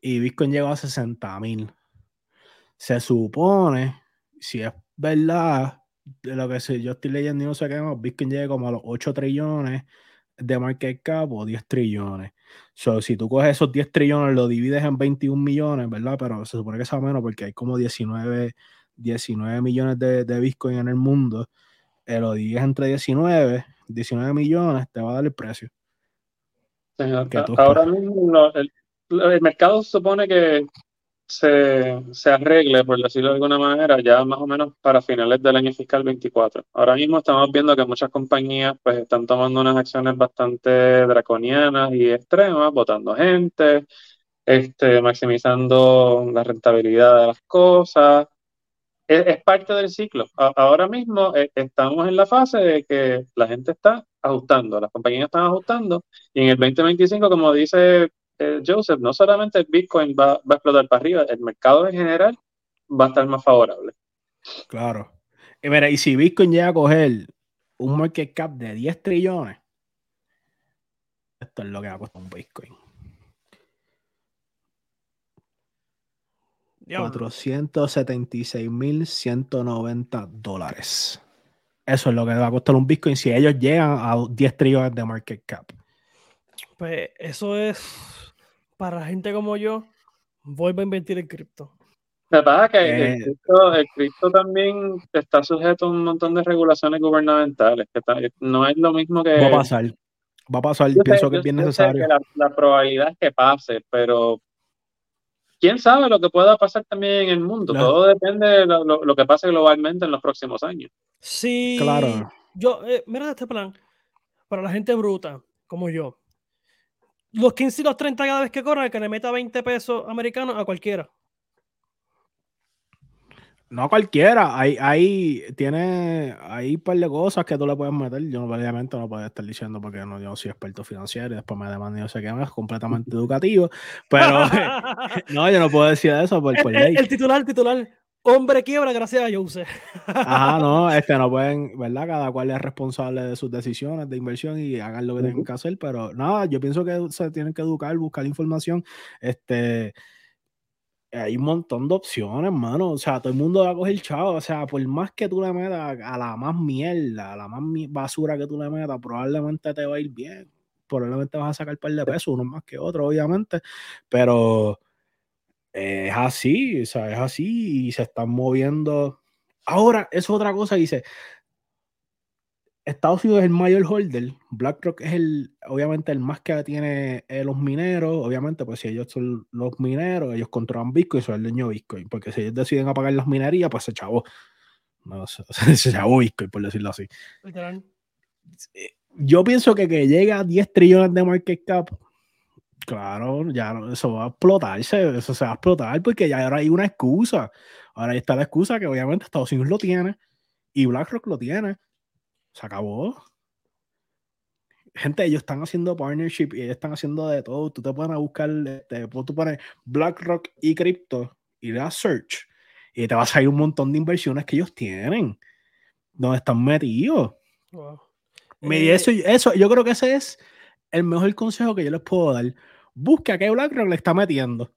y Bitcoin llegó a 60 mil. Se supone, si es verdad, de lo que yo estoy leyendo y no sé qué más, Bitcoin llega como a los 8 trillones de market cap o 10 trillones. So, si tú coges esos 10 trillones, lo divides en 21 millones, ¿verdad? Pero se supone que sea menos porque hay como 19, 19 millones de, de Bitcoin en el mundo lo digas entre 19, 19 millones, te va a dar el precio. ahora mismo el, mercado supone que se, se, arregle, por decirlo de alguna manera, ya más o menos para finales del año fiscal 24. Ahora mismo estamos viendo que muchas compañías pues están tomando unas acciones bastante draconianas y extremas, votando gente, este, maximizando la rentabilidad de las cosas, es, parte del ciclo. ahora mismo eh, estamos en la fase de que la gente está ajustando, las compañías están ajustando y en el 2025, como dice eh, Joseph, no solamente el Bitcoin va, a explotar para arriba, el mercado en general va a estar más favorable. Claro. Y mira, y si Bitcoin llega a coger un market cap de 10 trillones, esto es lo que va a costar un Bitcoin. 476.190 dólares. Eso es lo que va a costar un Bitcoin si ellos llegan a 10 trillones de market cap. Pues eso es para gente como yo, vuelvo a invertir en cripto. Me pasa que el, eh, cripto, también está sujeto a un montón de regulaciones gubernamentales, que no es lo mismo que... Va a pasar, va a pasar, pienso que es bien necesario. la, probabilidad es que pase, pero quién sabe lo que pueda pasar también en el mundo. Todo depende de lo, que pase globalmente en los próximos años. Sí, claro. Yo, eh, mira este plan. Para la gente bruta, como yo. Los 15 y los 30 cada vez que corra, que le meta 20 pesos americanos a cualquiera. No cualquiera, hay, hay, tiene, hay un par de cosas que tú le puedes meter. Yo obviamente no puedo estar diciendo porque no, yo soy experto financiero y después me demandan y no sé qué es completamente educativo. Pero no, yo no puedo decir eso por, el, ley. El, titular, el titular, hombre quiebra gracias a Jose. Ajá, no, es que no pueden, ¿verdad? Cada cual es responsable de sus decisiones de inversión y hagan lo que tengan que hacer, pero nada, yo pienso que se tienen que educar, buscar información, este hay un montón de opciones, mano. O sea, todo el mundo va a coger chavo. O sea, por más que tú le metas a la más mierda, a la más basura que tú le metas, probablemente te va a ir bien. Probablemente vas a sacar un par de pesos, unos más que otros, obviamente. Pero es así, o sea, es así y se están moviendo. Ahora, es otra cosa, dice, Estados Unidos es el mayor holder, BlackRock es el, obviamente, el más que tiene eh, los mineros, obviamente, pues si ellos son los mineros, ellos controlan Bitcoin, son el dueño de Bitcoin, porque si ellos deciden apagar las minerías, pues se chavó, no, se, se chavó Bitcoin, por decirlo así. Eh, yo pienso que que llega a 10 trillones de market cap, claro, ya eso va a explotarse, eso se va a explotar, porque ya ahora hay una excusa, ahora está la excusa que obviamente Estados Unidos lo tiene y BlackRock lo tiene se acabó. Gente, ellos están haciendo partnership y ellos están haciendo de todo. Tú te pones a buscar, este, tú pones BlackRock y cripto y le das search y te va a salir un montón de inversiones que ellos tienen, donde están metidos. Eh, eso, eso, yo creo que ese es el mejor consejo que yo les puedo dar. Busca qué BlackRock le está metiendo.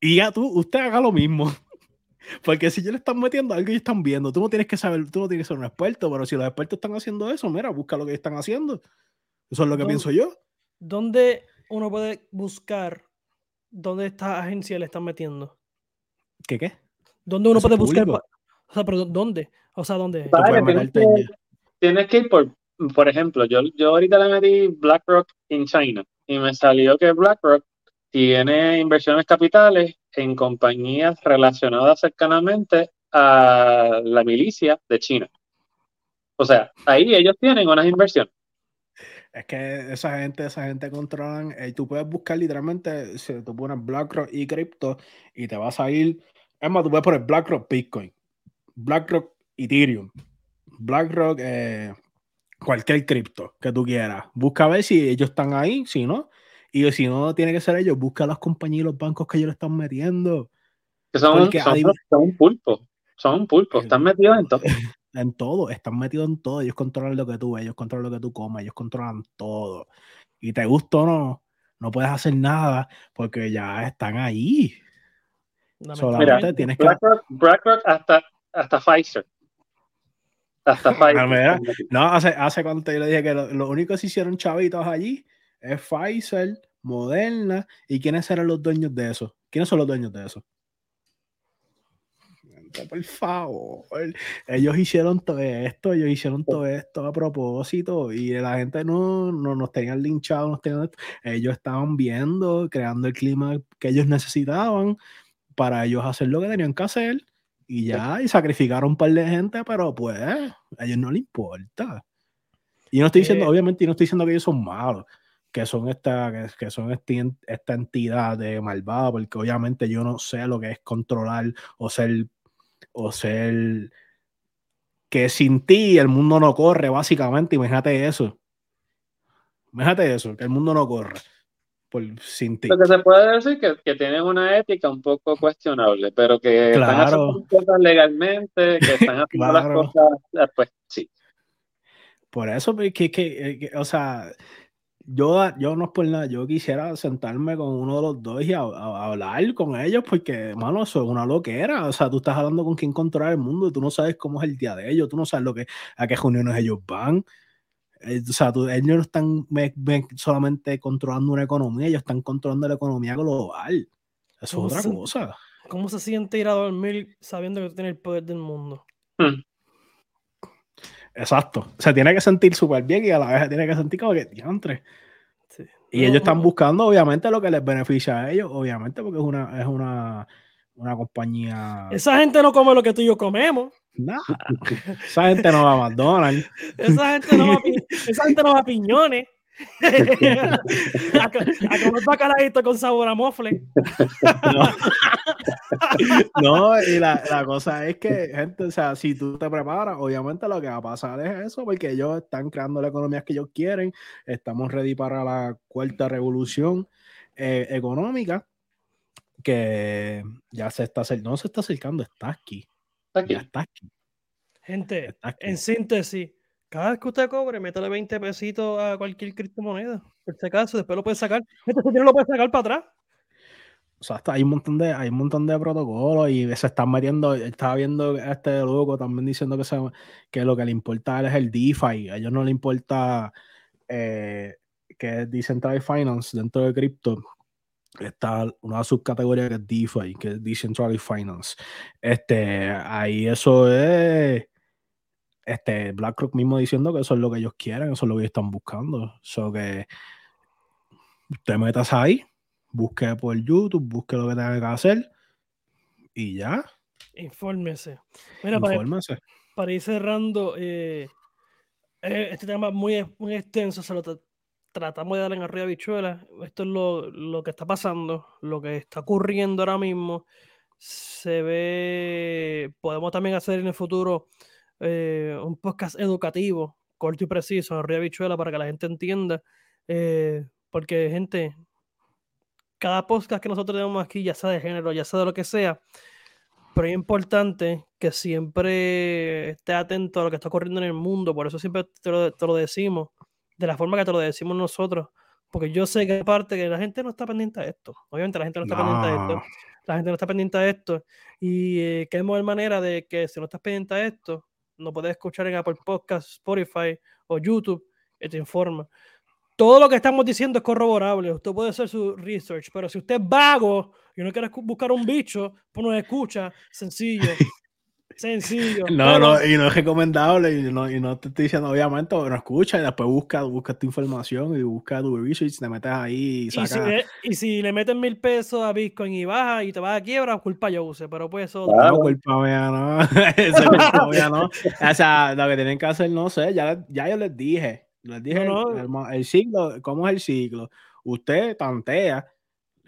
Y ya tú, usted haga lo mismo. Porque si ya le están metiendo algo y están viendo, tú no tienes que saber, tú no tienes que ser un experto, pero si los expertos están haciendo eso, mira, busca lo que están haciendo. Eso es lo que pienso yo. ¿Dónde uno puede buscar dónde esta agencia le están metiendo? ¿Qué qué? ¿Dónde uno puede buscar? O sea, pero ¿dónde? O sea, ¿dónde? tienes, que, tienes, que, ir por, por ejemplo, yo, yo ahorita le metí BlackRock en China y me salió que BlackRock tiene inversiones capitales en compañías relacionadas cercanamente a la milicia de China. O sea, ahí ellos tienen unas inversiones. Es que esa gente, esa gente controlan, eh, tú puedes buscar literalmente, si tú pones BlackRock y cripto y te vas a ir, es más, tú puedes poner BlackRock Bitcoin, BlackRock Ethereum, BlackRock eh, cualquier cripto que tú quieras. Busca a ver si ellos están ahí, si no, y si no tiene que ser ellos, busca a las compañías y los bancos que ellos le están metiendo. Que son, son, un pulpo, son un pulpo, eh, están metidos en todo. en todo, están metidos en todo, ellos controlan lo que tú ves, ellos controlan lo que tú comes, ellos controlan todo. Y te gusta o no, no puedes hacer nada porque ya están ahí. Solamente tienes que. BlackRock hasta, hasta Pfizer. Hasta no, hace, hace cuánto yo le dije que lo, único que se hicieron chavitos allí es Pfizer, Moderna. ¿Y quiénes eran los dueños de eso? ¿Quiénes son los dueños de eso? por favor. Ellos hicieron todo esto, ellos hicieron todo esto a propósito y la gente no, no nos tenían linchado, nos tenían, ellos estaban viendo, creando el clima que ellos necesitaban para ellos hacer lo que tenían que hacer y ya, y sacrificaron un par de gente, pero pues a ellos no les importa. Y no estoy diciendo, eh, obviamente, no estoy diciendo que ellos son malos, que son esta, que, que son esta entidad de malvada, porque obviamente yo no sé lo que es controlar o ser o ser que sin ti el mundo no corre, básicamente. Imagínate eso. Imagínate eso, que el mundo no corre por, sin ti. Lo que se puede decir que, que tienen una ética un poco cuestionable, pero que están haciendo cosas legalmente, que están haciendo las cosas, pues sí. Por eso, que, que, que, o sea, yo, yo no es por nada, yo quisiera sentarme con uno de los dos y hablar con ellos, porque, mano, eso es una loquera. O sea, tú estás hablando con quien controla el mundo y tú no sabes cómo es el día de ellos, tú no sabes lo que, a qué reuniones ellos van. Eh, o sea, ellos no están solamente controlando una economía, ellos están controlando la economía global. Eso es otra cosa. ¿Cómo se siente ir a dormir sabiendo que tiene el poder del mundo? Hmm. Exacto. Se tiene que sentir súper bien y a la vez tiene que sentir como que diantre. Y ellos están buscando, obviamente, lo que les beneficia a ellos, obviamente, porque es una, es una, una compañía. Esa gente no come lo que tú y yo comemos. Nada. Esa gente no va a McDonald's. esa, gente no va a, esa gente no va a piñones a, a, comer bacalaíto con sabor a mofle. No, y la, la, cosa es que, gente, o sea, si tú te preparas, obviamente lo que va a pasar es eso, porque ellos están creando la economía que ellos quieren. Estamos ready para la cuarta revolución eh, económica, que ya se está no se está acercando, está aquí. Está aquí. Ya está aquí. Gente, en síntesis, cada vez que usted cobre, métale 20 pesitos a cualquier criptomoneda. Por si acaso, después lo puede sacar. Este no lo puede sacar para atrás. O sea, hasta hay un montón de, hay un montón de protocolos y se están metiendo, estaba viendo a este loco también diciendo que, se, que lo que le importa es el DeFi, a ellos no le importa eh, que es Decentralized Finance dentro de cripto, está una subcategoria que es DeFi, que es Decentralized Finance. Este, ahí eso es este, BlackRock mismo diciendo que eso es lo que ellos quieren, eso es lo que ellos están buscando. So que te metas ahí, busque por YouTube, busque lo que tenga que hacer y ya. Infórmese. Mira, Infórmese. Para, ir cerrando, eh, eh, este tema muy, muy extenso, se lo tratamos de dar en arriba bichuela. Esto es lo, lo que está pasando, lo que está ocurriendo ahora mismo. Se ve, podemos también hacer en el futuro eh, un podcast educativo, corto y preciso, arriba bichuela para que la gente entienda. Eh, porque, gente, cada podcast que nosotros tenemos aquí, ya sea de género, ya sea de lo que sea, pero es importante que siempre esté atento a lo que está ocurriendo en el mundo. Por eso siempre te lo, decimos, de la forma que te lo decimos nosotros. Porque yo sé que aparte que la gente no está pendiente de esto. Obviamente la gente no está pendiente de esto. La gente no está pendiente de esto. Y eh, qué mejor manera de que si no estás pendiente de esto, no puedes escuchar en Apple Podcast, Spotify o YouTube, te informa. Todo lo que estamos diciendo es corroborable. Usted puede hacer su research, pero si usted es vago y no quiere buscar un bicho, pues no escucha, sencillo. Sencillo. No, no, y no es recomendable, y no, y no te estoy diciendo, obviamente, pero escucha y después busca, busca tu información y busca tu research, te metes ahí y saca... Y si, le, meten mil pesos a Bitcoin y baja y te vas a quiebra, culpa yo use, pero pues eso... No, culpa mía no, eso culpa mía no. O sea, lo que tienen que hacer, no sé, ya, ya yo les dije, les dije El, el, ciclo, ¿cómo es el ciclo? Usted tantea,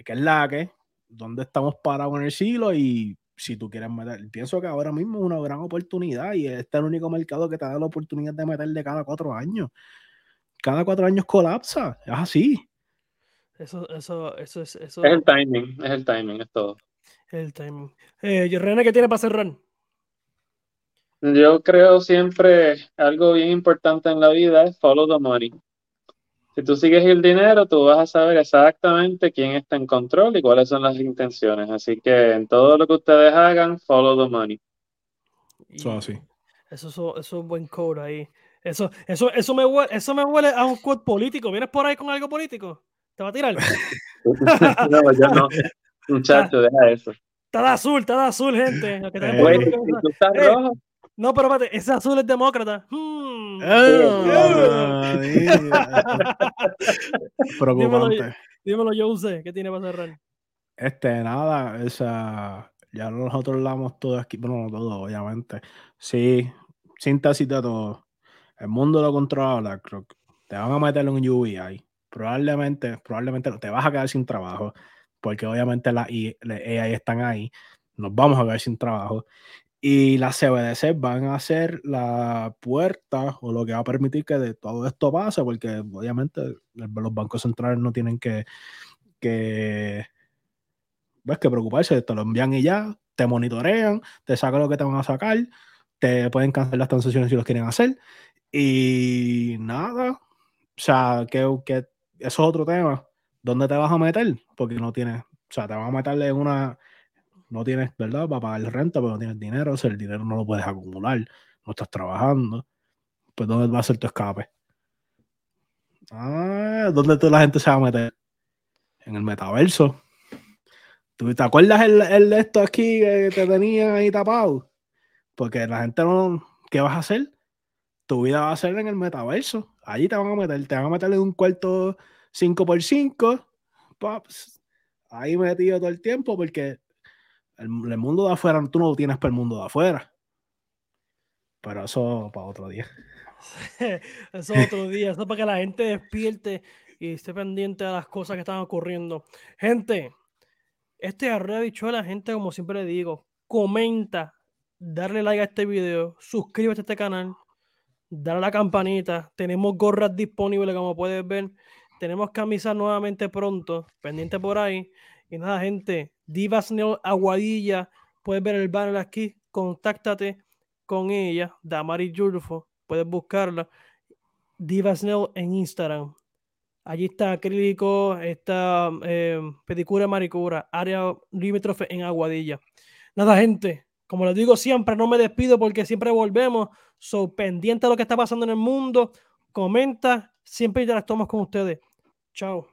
que es la que, dónde estamos parados en el siglo y si tú quieres meter, pienso que ahora mismo es una gran oportunidad y este es el único mercado que te da la oportunidad de meterle cada cuatro años. Cada cuatro años colapsa, es así. Eso, eso, eso es. Eso... Es el timing, es el timing, es todo. El timing. Eh, René, ¿qué tiene para cerrar? Yo creo siempre algo bien importante en la vida es follow the money. Si tú sigues el dinero, tú vas a saber exactamente quién está en control y cuáles son las intenciones. Así que en todo lo que ustedes hagan, follow the money. Eso así. Eso, eso, es un buen code ahí. Eso, eso, eso, me huele, eso me huele a un code político. ¿Vienes por ahí con algo político? ¿Te va a tirar? no, yo no. Muchacho, deja eso. Está de azul, está de azul, gente. Eh, tú estás eh, rojo. No, pero espérate, ese azul es demócrata. Hmm. Ah, Preocupante. Dímelo, yo usé, ¿qué tiene para cerrar? Este, nada, esa, ya nosotros hablamos todo aquí, bueno, no todo, obviamente. Sí, síntesis de todo. El mundo lo controla BlackRock. Te van a meter en un UBI. Probablemente, probablemente te vas a quedar sin trabajo, porque obviamente las AI están ahí. Nos vamos a quedar sin trabajo. Y las CBDC van a ser la puerta o lo que va a permitir que de todo esto pase, porque obviamente los bancos centrales no tienen que, que, pues, que preocuparse, te lo envían y ya, te monitorean, te sacan lo que te van a sacar, te pueden cancelar las transacciones si los quieren hacer. Y nada, o sea, que, eso es otro tema. ¿Dónde te vas a meter? Porque no tienes, o sea, te vas a meterle en una no tienes, ¿verdad? Para pagar renta, pero no tienes dinero, o sea, el dinero no lo puedes acumular, no estás trabajando, pues ¿dónde va a ser tu escape? Ah, ¿dónde toda la gente se va a meter? En el metaverso. ¿Tú te acuerdas el, el esto aquí que te tenía ahí tapado? Porque la gente no, ¿qué vas a hacer? Tu vida va a ser en el metaverso. Allí te van a meter, te van a meter en un cuarto 5x5, pops, ahí metido todo el tiempo porque el, mundo de afuera, tú no lo tienes para el mundo de afuera. Pero eso para otro día. eso otro día. Eso para que la gente despierte y esté pendiente de las cosas que están ocurriendo. Gente, este arroyo de la gente, como siempre le digo, comenta, darle like a este video, suscríbete a este canal, darle a la campanita. Tenemos gorras disponibles, como puedes ver. Tenemos camisas nuevamente pronto, pendiente por ahí. Y nada, gente, Divas Neo Aguadilla, puedes ver el banner aquí, contáctate con ella, Damari Julfo, puedes buscarla. Divas Neo en Instagram. Allí está acrílico, está eh, pedicura, maricura, área limítrofe en Aguadilla. Nada, gente, como les digo siempre, no me despido porque siempre volvemos. So, pendiente de lo que está pasando en el mundo, comenta, siempre interactuamos con ustedes. Chao.